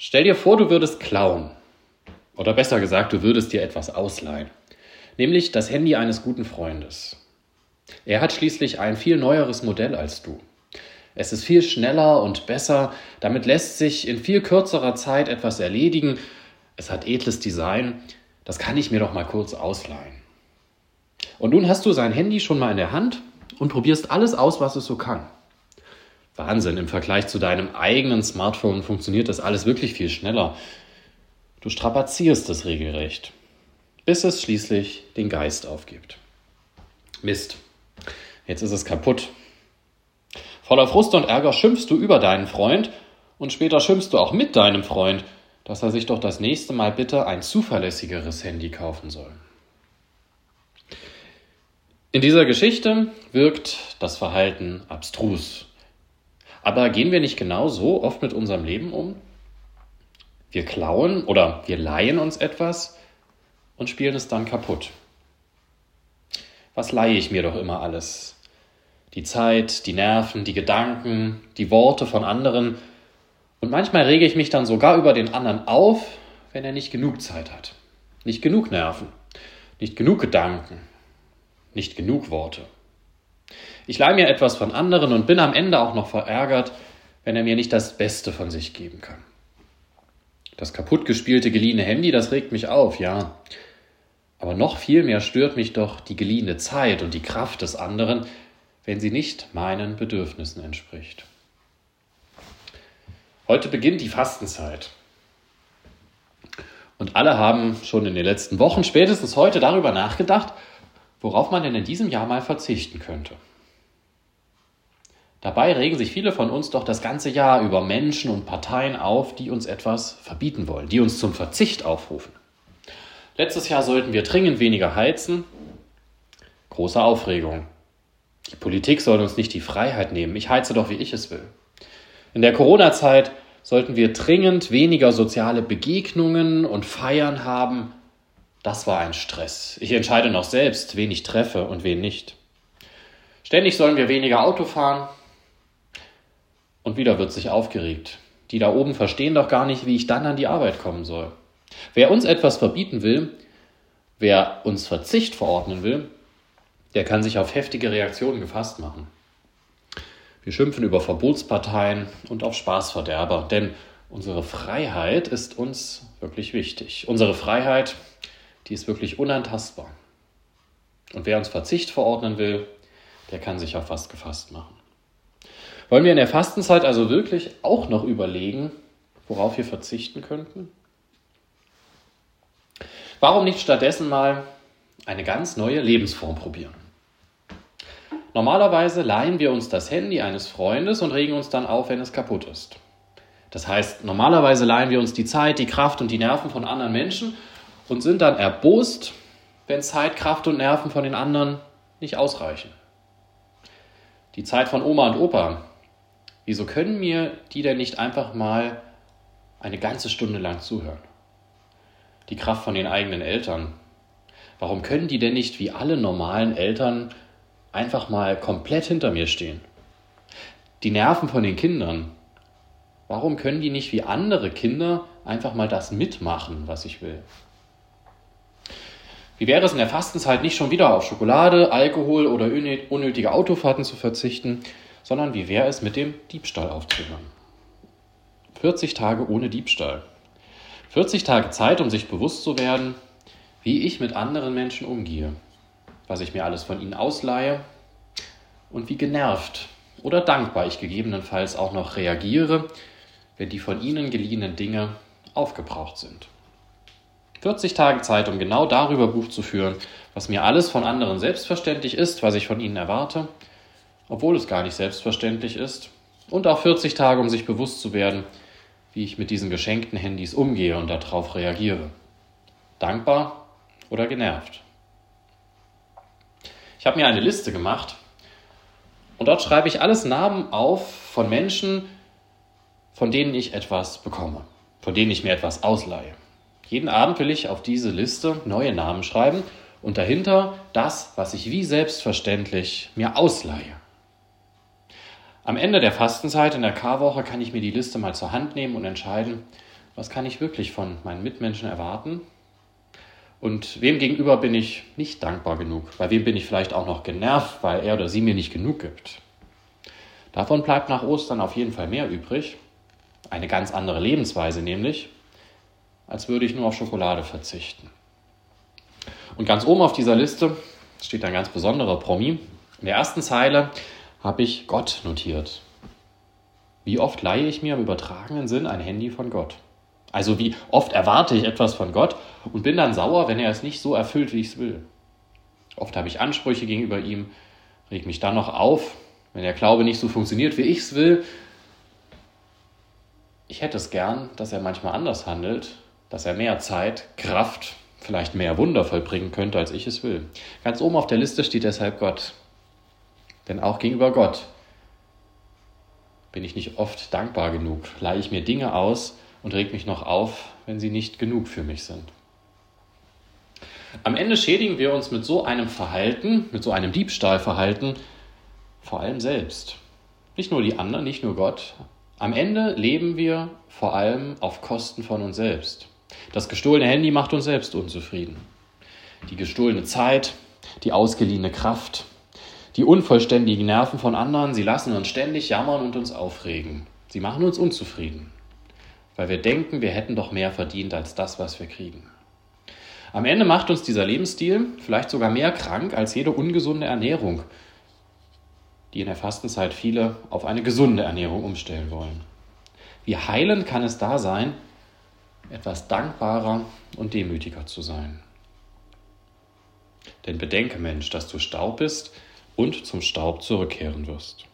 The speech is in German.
Stell dir vor, du würdest klauen. Oder besser gesagt, du würdest dir etwas ausleihen. Nämlich das Handy eines guten Freundes. Er hat schließlich ein viel neueres Modell als du. Es ist viel schneller und besser, damit lässt sich in viel kürzerer Zeit etwas erledigen. Es hat edles Design, das kann ich mir doch mal kurz ausleihen. Und nun hast du sein Handy schon mal in der Hand und probierst alles aus, was es so kann. Wahnsinn, im Vergleich zu deinem eigenen Smartphone funktioniert das alles wirklich viel schneller. Du strapazierst es regelrecht, bis es schließlich den Geist aufgibt. Mist, jetzt ist es kaputt. Voller Frust und Ärger schimpfst du über deinen Freund und später schimpfst du auch mit deinem Freund, dass er sich doch das nächste Mal bitte ein zuverlässigeres Handy kaufen soll. In dieser Geschichte wirkt das Verhalten abstrus aber gehen wir nicht genau so oft mit unserem Leben um? Wir klauen oder wir leihen uns etwas und spielen es dann kaputt. Was leihe ich mir doch immer alles? Die Zeit, die Nerven, die Gedanken, die Worte von anderen. Und manchmal rege ich mich dann sogar über den anderen auf, wenn er nicht genug Zeit hat. Nicht genug Nerven, nicht genug Gedanken, nicht genug Worte. Ich leihe mir etwas von anderen und bin am Ende auch noch verärgert, wenn er mir nicht das Beste von sich geben kann. Das kaputtgespielte geliehene Handy, das regt mich auf, ja. Aber noch viel mehr stört mich doch die geliehene Zeit und die Kraft des anderen, wenn sie nicht meinen Bedürfnissen entspricht. Heute beginnt die Fastenzeit. Und alle haben schon in den letzten Wochen, spätestens heute, darüber nachgedacht, worauf man denn in diesem Jahr mal verzichten könnte. Dabei regen sich viele von uns doch das ganze Jahr über Menschen und Parteien auf, die uns etwas verbieten wollen, die uns zum Verzicht aufrufen. Letztes Jahr sollten wir dringend weniger heizen. Große Aufregung. Die Politik soll uns nicht die Freiheit nehmen. Ich heize doch, wie ich es will. In der Corona-Zeit sollten wir dringend weniger soziale Begegnungen und Feiern haben. Das war ein Stress. Ich entscheide noch selbst, wen ich treffe und wen nicht. Ständig sollen wir weniger Auto fahren, und wieder wird sich aufgeregt. Die da oben verstehen doch gar nicht, wie ich dann an die Arbeit kommen soll. Wer uns etwas verbieten will, wer uns Verzicht verordnen will, der kann sich auf heftige Reaktionen gefasst machen. Wir schimpfen über Verbotsparteien und auf Spaßverderber, denn unsere Freiheit ist uns wirklich wichtig. Unsere Freiheit, die ist wirklich unantastbar. Und wer uns Verzicht verordnen will, der kann sich auf was gefasst machen. Wollen wir in der Fastenzeit also wirklich auch noch überlegen, worauf wir verzichten könnten? Warum nicht stattdessen mal eine ganz neue Lebensform probieren? Normalerweise leihen wir uns das Handy eines Freundes und regen uns dann auf, wenn es kaputt ist. Das heißt, normalerweise leihen wir uns die Zeit, die Kraft und die Nerven von anderen Menschen und sind dann erbost, wenn Zeit, Kraft und Nerven von den anderen nicht ausreichen. Die Zeit von Oma und Opa, Wieso können mir die denn nicht einfach mal eine ganze Stunde lang zuhören? Die Kraft von den eigenen Eltern. Warum können die denn nicht wie alle normalen Eltern einfach mal komplett hinter mir stehen? Die Nerven von den Kindern. Warum können die nicht wie andere Kinder einfach mal das mitmachen, was ich will? Wie wäre es in der Fastenzeit nicht schon wieder auf Schokolade, Alkohol oder unnötige Autofahrten zu verzichten, sondern wie wäre es mit dem Diebstahl aufzuhören? 40 Tage ohne Diebstahl. 40 Tage Zeit, um sich bewusst zu werden, wie ich mit anderen Menschen umgehe, was ich mir alles von ihnen ausleihe und wie genervt oder dankbar ich gegebenenfalls auch noch reagiere, wenn die von ihnen geliehenen Dinge aufgebraucht sind. 40 Tage Zeit, um genau darüber Buch zu führen, was mir alles von anderen selbstverständlich ist, was ich von ihnen erwarte obwohl es gar nicht selbstverständlich ist. Und auch 40 Tage, um sich bewusst zu werden, wie ich mit diesen geschenkten Handys umgehe und darauf reagiere. Dankbar oder genervt. Ich habe mir eine Liste gemacht und dort schreibe ich alles Namen auf von Menschen, von denen ich etwas bekomme, von denen ich mir etwas ausleihe. Jeden Abend will ich auf diese Liste neue Namen schreiben und dahinter das, was ich wie selbstverständlich mir ausleihe. Am Ende der Fastenzeit in der Karwoche kann ich mir die Liste mal zur Hand nehmen und entscheiden, Was kann ich wirklich von meinen Mitmenschen erwarten? Und wem gegenüber bin ich nicht dankbar genug? Bei wem bin ich vielleicht auch noch genervt, weil er oder sie mir nicht genug gibt? Davon bleibt nach Ostern auf jeden Fall mehr übrig. Eine ganz andere Lebensweise nämlich, als würde ich nur auf Schokolade verzichten. Und ganz oben auf dieser Liste steht ein ganz besonderer Promi. In der ersten Zeile habe ich Gott notiert. Wie oft leihe ich mir im übertragenen Sinn ein Handy von Gott? Also wie oft erwarte ich etwas von Gott und bin dann sauer, wenn er es nicht so erfüllt, wie ich es will. Oft habe ich Ansprüche gegenüber ihm, reg mich dann noch auf, wenn der Glaube nicht so funktioniert, wie ich es will. Ich hätte es gern, dass er manchmal anders handelt, dass er mehr Zeit, Kraft, vielleicht mehr Wunder vollbringen könnte, als ich es will. Ganz oben auf der Liste steht deshalb Gott. Denn auch gegenüber Gott bin ich nicht oft dankbar genug, leihe ich mir Dinge aus, und regt mich noch auf, wenn sie nicht genug für mich sind. Am Ende schädigen wir uns mit so einem Verhalten, mit so einem Diebstahlverhalten, vor allem selbst. Nicht nur die anderen, nicht nur Gott. Am Ende leben wir vor allem auf Kosten von uns selbst. Das gestohlene Handy macht uns selbst unzufrieden. Die gestohlene Zeit, die ausgeliehene Kraft, die unvollständigen Nerven von anderen, sie lassen uns ständig jammern und uns aufregen. Sie machen uns unzufrieden weil wir denken, wir hätten doch mehr verdient als das, was wir kriegen. Am Ende macht uns dieser Lebensstil vielleicht sogar mehr krank als jede ungesunde Ernährung, die in der Fastenzeit viele auf eine gesunde Ernährung umstellen wollen. Wie heilend kann es da sein, etwas dankbarer und demütiger zu sein. Denn bedenke, Mensch, dass du Staub bist und zum Staub zurückkehren wirst.